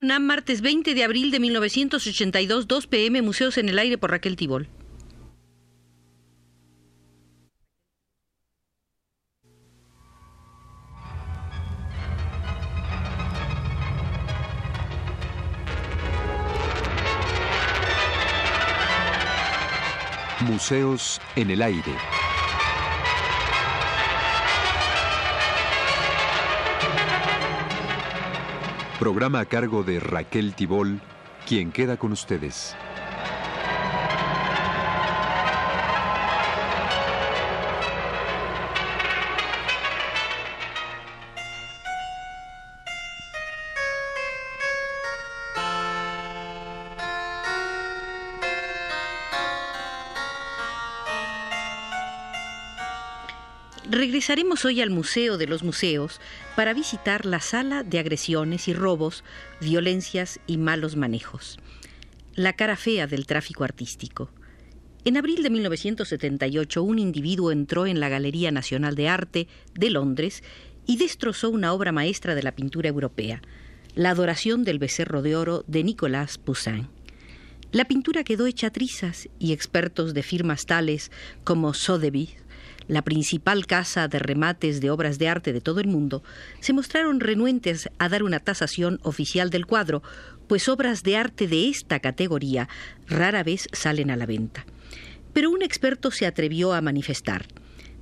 UNAM, martes 20 de abril de 1982, 2 pm, Museos en el Aire por Raquel Tibol. Museos en el Aire. Programa a cargo de Raquel Tibol, quien queda con ustedes. Regresaremos hoy al Museo de los Museos para visitar la sala de agresiones y robos, violencias y malos manejos. La cara fea del tráfico artístico. En abril de 1978, un individuo entró en la Galería Nacional de Arte de Londres y destrozó una obra maestra de la pintura europea, La Adoración del Becerro de Oro de Nicolas Poussin. La pintura quedó hecha trizas y expertos de firmas tales como Sotheby's, la principal casa de remates de obras de arte de todo el mundo, se mostraron renuentes a dar una tasación oficial del cuadro, pues obras de arte de esta categoría rara vez salen a la venta. Pero un experto se atrevió a manifestar.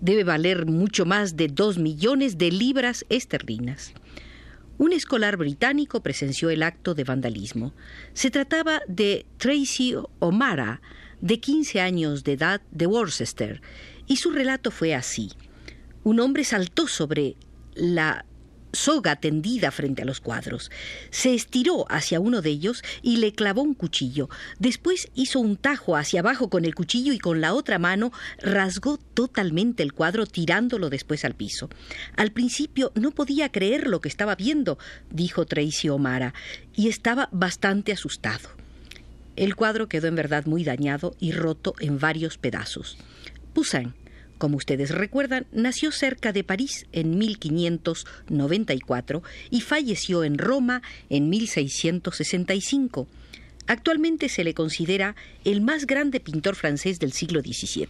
Debe valer mucho más de dos millones de libras esterlinas. Un escolar británico presenció el acto de vandalismo. Se trataba de Tracy O'Mara, de 15 años de edad, de Worcester, y su relato fue así. Un hombre saltó sobre la soga tendida frente a los cuadros. Se estiró hacia uno de ellos y le clavó un cuchillo. Después hizo un tajo hacia abajo con el cuchillo y con la otra mano rasgó totalmente el cuadro tirándolo después al piso. Al principio no podía creer lo que estaba viendo, dijo Tracy O'Mara, y estaba bastante asustado. El cuadro quedó en verdad muy dañado y roto en varios pedazos. Poussin, como ustedes recuerdan, nació cerca de París en 1594 y falleció en Roma en 1665. Actualmente se le considera el más grande pintor francés del siglo XVII.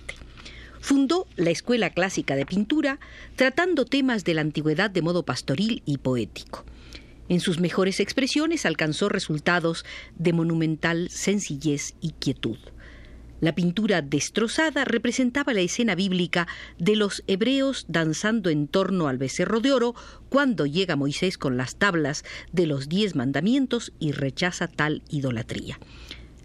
Fundó la Escuela Clásica de Pintura, tratando temas de la antigüedad de modo pastoril y poético. En sus mejores expresiones alcanzó resultados de monumental sencillez y quietud. La pintura destrozada representaba la escena bíblica de los hebreos danzando en torno al becerro de oro cuando llega Moisés con las tablas de los diez mandamientos y rechaza tal idolatría.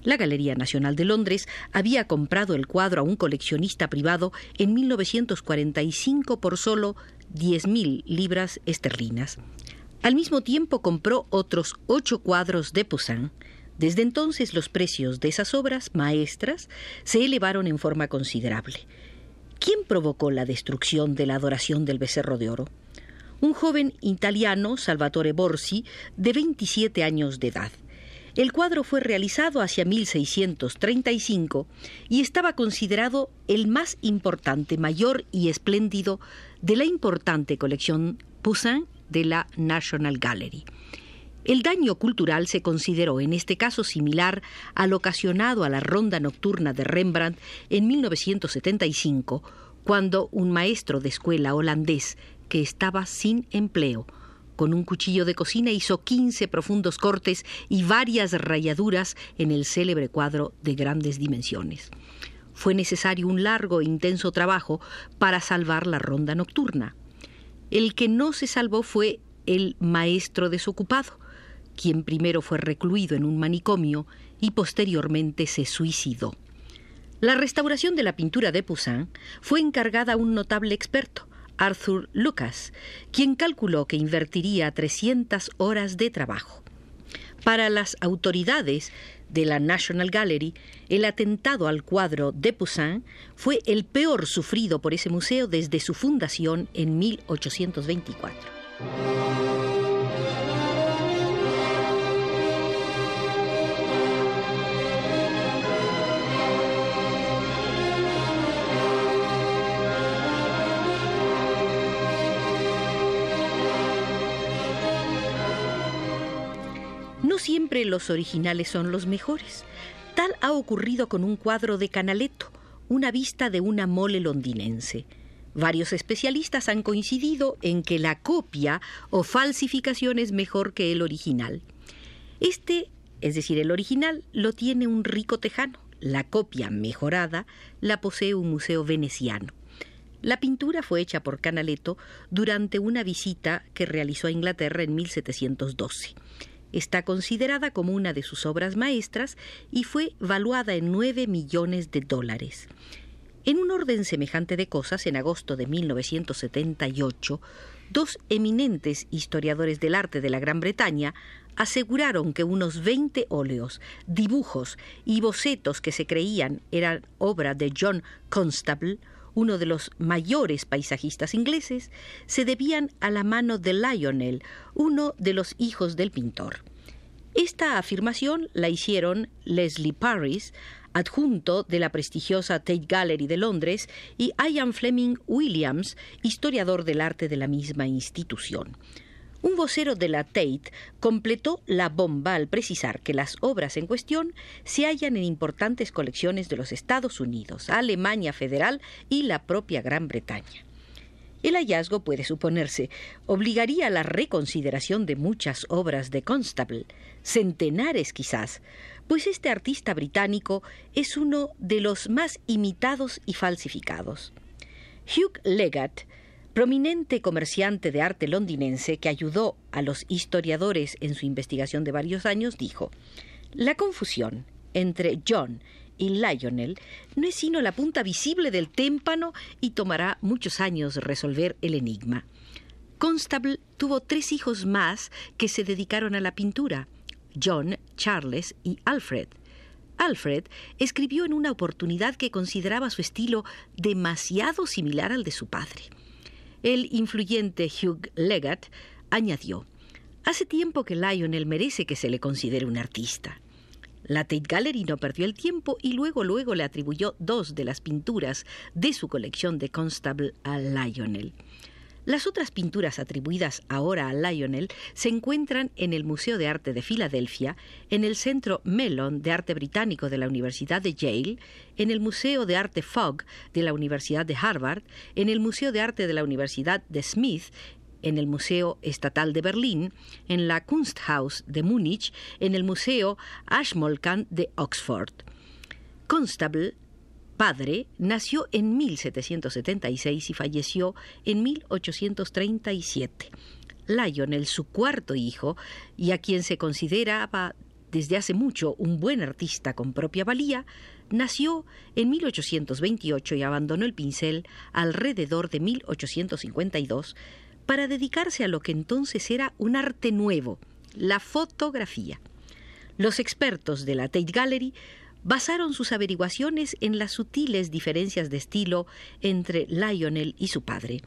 La Galería Nacional de Londres había comprado el cuadro a un coleccionista privado en 1945 por solo 10.000 libras esterlinas. Al mismo tiempo compró otros ocho cuadros de Poussin, desde entonces los precios de esas obras maestras se elevaron en forma considerable. ¿Quién provocó la destrucción de la adoración del becerro de oro? Un joven italiano, Salvatore Borsi, de 27 años de edad. El cuadro fue realizado hacia 1635 y estaba considerado el más importante, mayor y espléndido de la importante colección Poussin de la National Gallery. El daño cultural se consideró en este caso similar al ocasionado a la ronda nocturna de Rembrandt en 1975, cuando un maestro de escuela holandés que estaba sin empleo, con un cuchillo de cocina hizo 15 profundos cortes y varias rayaduras en el célebre cuadro de grandes dimensiones. Fue necesario un largo e intenso trabajo para salvar la ronda nocturna. El que no se salvó fue el maestro desocupado, quien primero fue recluido en un manicomio y posteriormente se suicidó. La restauración de la pintura de Poussin fue encargada a un notable experto, Arthur Lucas, quien calculó que invertiría 300 horas de trabajo. Para las autoridades de la National Gallery, el atentado al cuadro de Poussin fue el peor sufrido por ese museo desde su fundación en 1824. Siempre los originales son los mejores. Tal ha ocurrido con un cuadro de Canaletto, una vista de una mole londinense. Varios especialistas han coincidido en que la copia o falsificación es mejor que el original. Este, es decir, el original, lo tiene un rico tejano. La copia mejorada la posee un museo veneciano. La pintura fue hecha por Canaletto durante una visita que realizó a Inglaterra en 1712. Está considerada como una de sus obras maestras y fue valuada en 9 millones de dólares. En un orden semejante de cosas, en agosto de 1978, dos eminentes historiadores del arte de la Gran Bretaña aseguraron que unos 20 óleos, dibujos y bocetos que se creían eran obra de John Constable, uno de los mayores paisajistas ingleses, se debían a la mano de Lionel, uno de los hijos del pintor. Esta afirmación la hicieron Leslie Paris, adjunto de la prestigiosa Tate Gallery de Londres, y Ian Fleming Williams, historiador del arte de la misma institución. Un vocero de la Tate completó la bomba al precisar que las obras en cuestión se hallan en importantes colecciones de los Estados Unidos, Alemania Federal y la propia Gran Bretaña. El hallazgo, puede suponerse, obligaría a la reconsideración de muchas obras de Constable, centenares quizás, pues este artista británico es uno de los más imitados y falsificados. Hugh Leggett prominente comerciante de arte londinense que ayudó a los historiadores en su investigación de varios años, dijo, La confusión entre John y Lionel no es sino la punta visible del témpano y tomará muchos años resolver el enigma. Constable tuvo tres hijos más que se dedicaron a la pintura, John, Charles y Alfred. Alfred escribió en una oportunidad que consideraba su estilo demasiado similar al de su padre. El influyente Hugh Leggett añadió, Hace tiempo que Lionel merece que se le considere un artista. La Tate Gallery no perdió el tiempo y luego luego le atribuyó dos de las pinturas de su colección de Constable a Lionel. Las otras pinturas atribuidas ahora a Lionel se encuentran en el Museo de Arte de Filadelfia, en el Centro Mellon de Arte Británico de la Universidad de Yale, en el Museo de Arte Fogg de la Universidad de Harvard, en el Museo de Arte de la Universidad de Smith, en el Museo Estatal de Berlín, en la Kunsthaus de Múnich, en el Museo Ashmolean de Oxford. Constable padre nació en 1776 y falleció en 1837. Lionel, su cuarto hijo, y a quien se consideraba desde hace mucho un buen artista con propia valía, nació en 1828 y abandonó el pincel alrededor de 1852 para dedicarse a lo que entonces era un arte nuevo, la fotografía. Los expertos de la Tate Gallery basaron sus averiguaciones en las sutiles diferencias de estilo entre Lionel y su padre.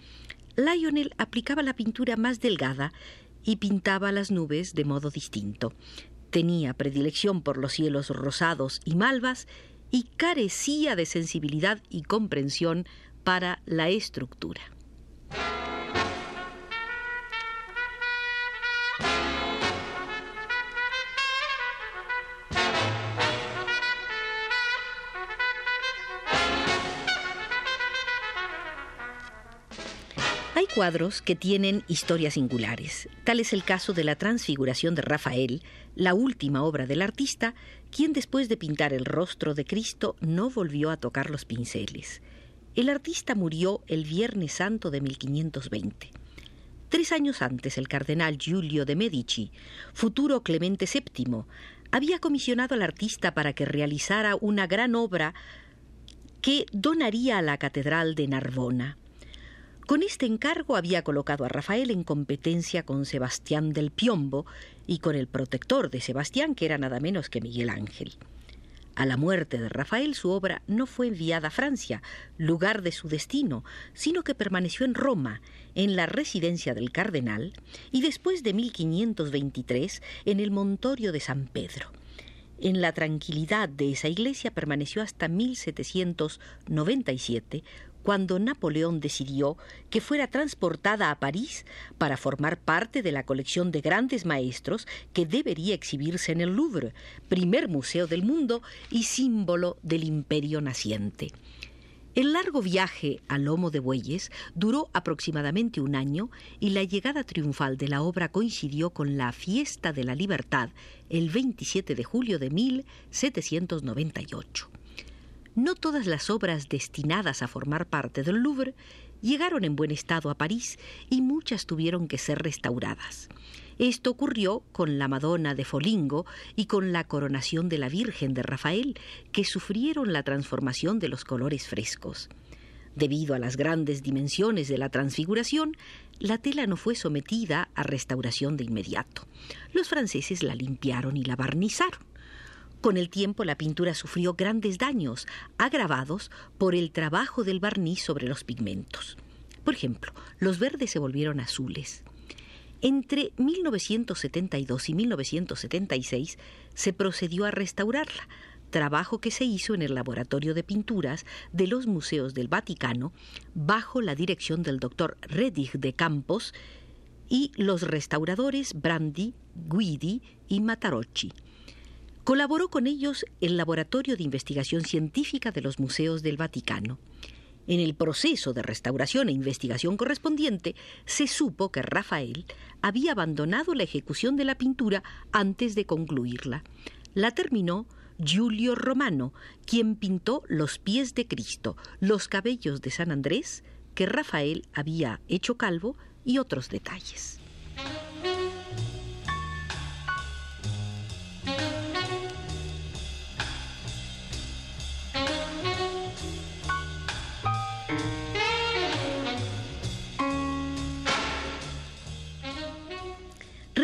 Lionel aplicaba la pintura más delgada y pintaba las nubes de modo distinto. Tenía predilección por los cielos rosados y malvas y carecía de sensibilidad y comprensión para la estructura. Cuadros que tienen historias singulares. Tal es el caso de la Transfiguración de Rafael, la última obra del artista, quien después de pintar el rostro de Cristo no volvió a tocar los pinceles. El artista murió el Viernes Santo de 1520. Tres años antes, el cardenal Giulio de Medici, futuro Clemente VII, había comisionado al artista para que realizara una gran obra que donaría a la Catedral de Narbona. Con este encargo había colocado a Rafael en competencia con Sebastián del Piombo y con el protector de Sebastián, que era nada menos que Miguel Ángel. A la muerte de Rafael su obra no fue enviada a Francia, lugar de su destino, sino que permaneció en Roma, en la residencia del cardenal, y después de 1523 en el Montorio de San Pedro. En la tranquilidad de esa iglesia permaneció hasta 1797, cuando Napoleón decidió que fuera transportada a París para formar parte de la colección de grandes maestros que debería exhibirse en el Louvre, primer museo del mundo y símbolo del imperio naciente. El largo viaje a lomo de bueyes duró aproximadamente un año y la llegada triunfal de la obra coincidió con la fiesta de la libertad el 27 de julio de 1798. No todas las obras destinadas a formar parte del Louvre llegaron en buen estado a París y muchas tuvieron que ser restauradas. Esto ocurrió con la Madonna de Folingo y con la coronación de la Virgen de Rafael, que sufrieron la transformación de los colores frescos. Debido a las grandes dimensiones de la transfiguración, la tela no fue sometida a restauración de inmediato. Los franceses la limpiaron y la barnizaron. Con el tiempo la pintura sufrió grandes daños, agravados por el trabajo del barniz sobre los pigmentos. Por ejemplo, los verdes se volvieron azules. Entre 1972 y 1976 se procedió a restaurarla, trabajo que se hizo en el Laboratorio de Pinturas de los Museos del Vaticano bajo la dirección del doctor Redig de Campos y los restauradores Brandi, Guidi y Matarocci. Colaboró con ellos el Laboratorio de Investigación Científica de los Museos del Vaticano. En el proceso de restauración e investigación correspondiente, se supo que Rafael había abandonado la ejecución de la pintura antes de concluirla. La terminó Giulio Romano, quien pintó los pies de Cristo, los cabellos de San Andrés, que Rafael había hecho calvo, y otros detalles.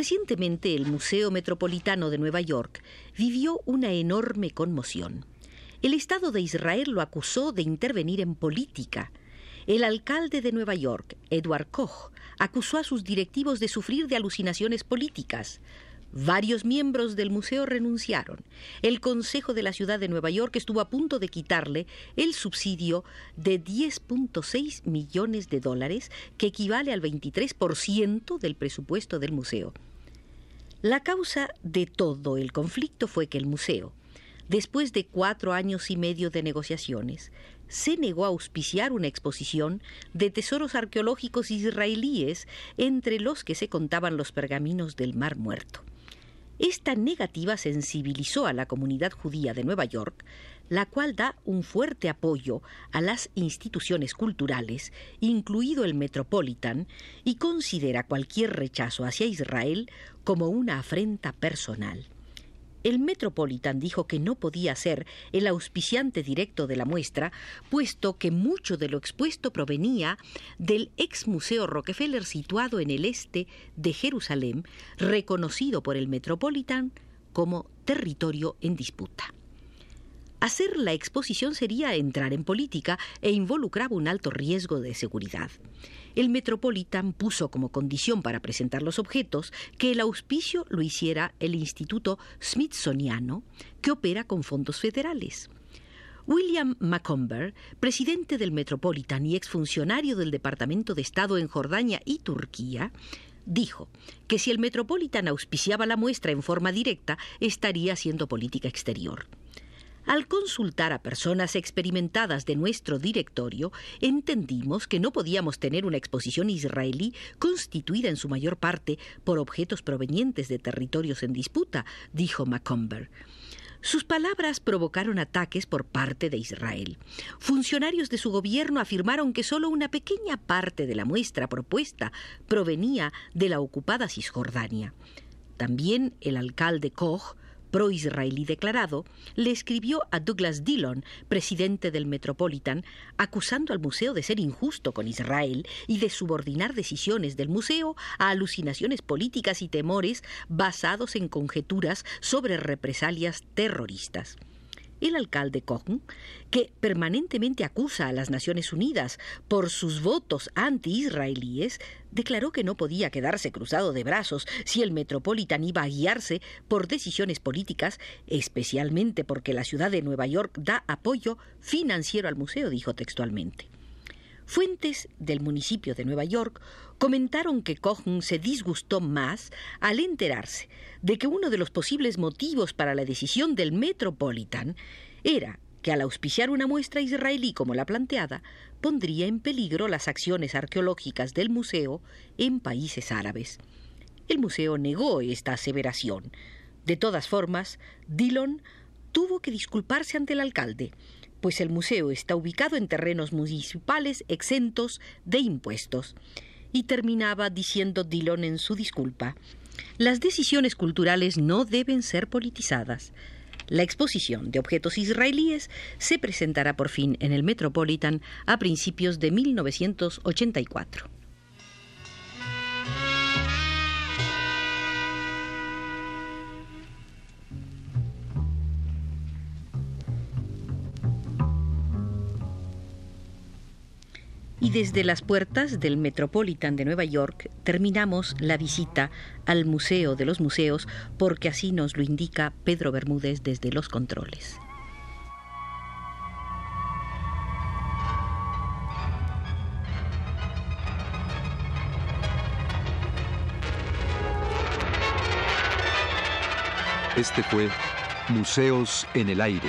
Recientemente el Museo Metropolitano de Nueva York vivió una enorme conmoción. El Estado de Israel lo acusó de intervenir en política. El alcalde de Nueva York, Edward Koch, acusó a sus directivos de sufrir de alucinaciones políticas. Varios miembros del museo renunciaron. El Consejo de la Ciudad de Nueva York estuvo a punto de quitarle el subsidio de 10.6 millones de dólares, que equivale al 23% del presupuesto del museo. La causa de todo el conflicto fue que el museo, después de cuatro años y medio de negociaciones, se negó a auspiciar una exposición de tesoros arqueológicos israelíes entre los que se contaban los pergaminos del Mar Muerto. Esta negativa sensibilizó a la comunidad judía de Nueva York, la cual da un fuerte apoyo a las instituciones culturales, incluido el Metropolitan, y considera cualquier rechazo hacia Israel como una afrenta personal. El Metropolitan dijo que no podía ser el auspiciante directo de la muestra, puesto que mucho de lo expuesto provenía del ex Museo Rockefeller situado en el este de Jerusalén, reconocido por el Metropolitan como territorio en disputa. Hacer la exposición sería entrar en política e involucraba un alto riesgo de seguridad. El Metropolitan puso como condición para presentar los objetos que el auspicio lo hiciera el Instituto Smithsoniano, que opera con fondos federales. William Macomber, presidente del Metropolitan y exfuncionario del Departamento de Estado en Jordania y Turquía, dijo que si el Metropolitan auspiciaba la muestra en forma directa, estaría haciendo política exterior. Al consultar a personas experimentadas de nuestro directorio, entendimos que no podíamos tener una exposición israelí constituida en su mayor parte por objetos provenientes de territorios en disputa, dijo Macomber. Sus palabras provocaron ataques por parte de Israel. Funcionarios de su gobierno afirmaron que solo una pequeña parte de la muestra propuesta provenía de la ocupada Cisjordania. También el alcalde Koch pro-israelí declarado, le escribió a Douglas Dillon, presidente del Metropolitan, acusando al museo de ser injusto con Israel y de subordinar decisiones del museo a alucinaciones políticas y temores basados en conjeturas sobre represalias terroristas el alcalde Koch, que permanentemente acusa a las Naciones Unidas por sus votos anti-israelíes, declaró que no podía quedarse cruzado de brazos si el Metropolitan iba a guiarse por decisiones políticas, especialmente porque la ciudad de Nueva York da apoyo financiero al museo, dijo textualmente. Fuentes del municipio de Nueva York comentaron que Cohen se disgustó más al enterarse de que uno de los posibles motivos para la decisión del Metropolitan era que al auspiciar una muestra israelí como la planteada, pondría en peligro las acciones arqueológicas del museo en países árabes. El museo negó esta aseveración. De todas formas, Dillon tuvo que disculparse ante el alcalde, pues el museo está ubicado en terrenos municipales exentos de impuestos. Y terminaba diciendo Dillon en su disculpa, las decisiones culturales no deben ser politizadas. La exposición de objetos israelíes se presentará por fin en el Metropolitan a principios de 1984. Y desde las puertas del Metropolitan de Nueva York terminamos la visita al Museo de los Museos porque así nos lo indica Pedro Bermúdez desde los controles. Este fue Museos en el Aire.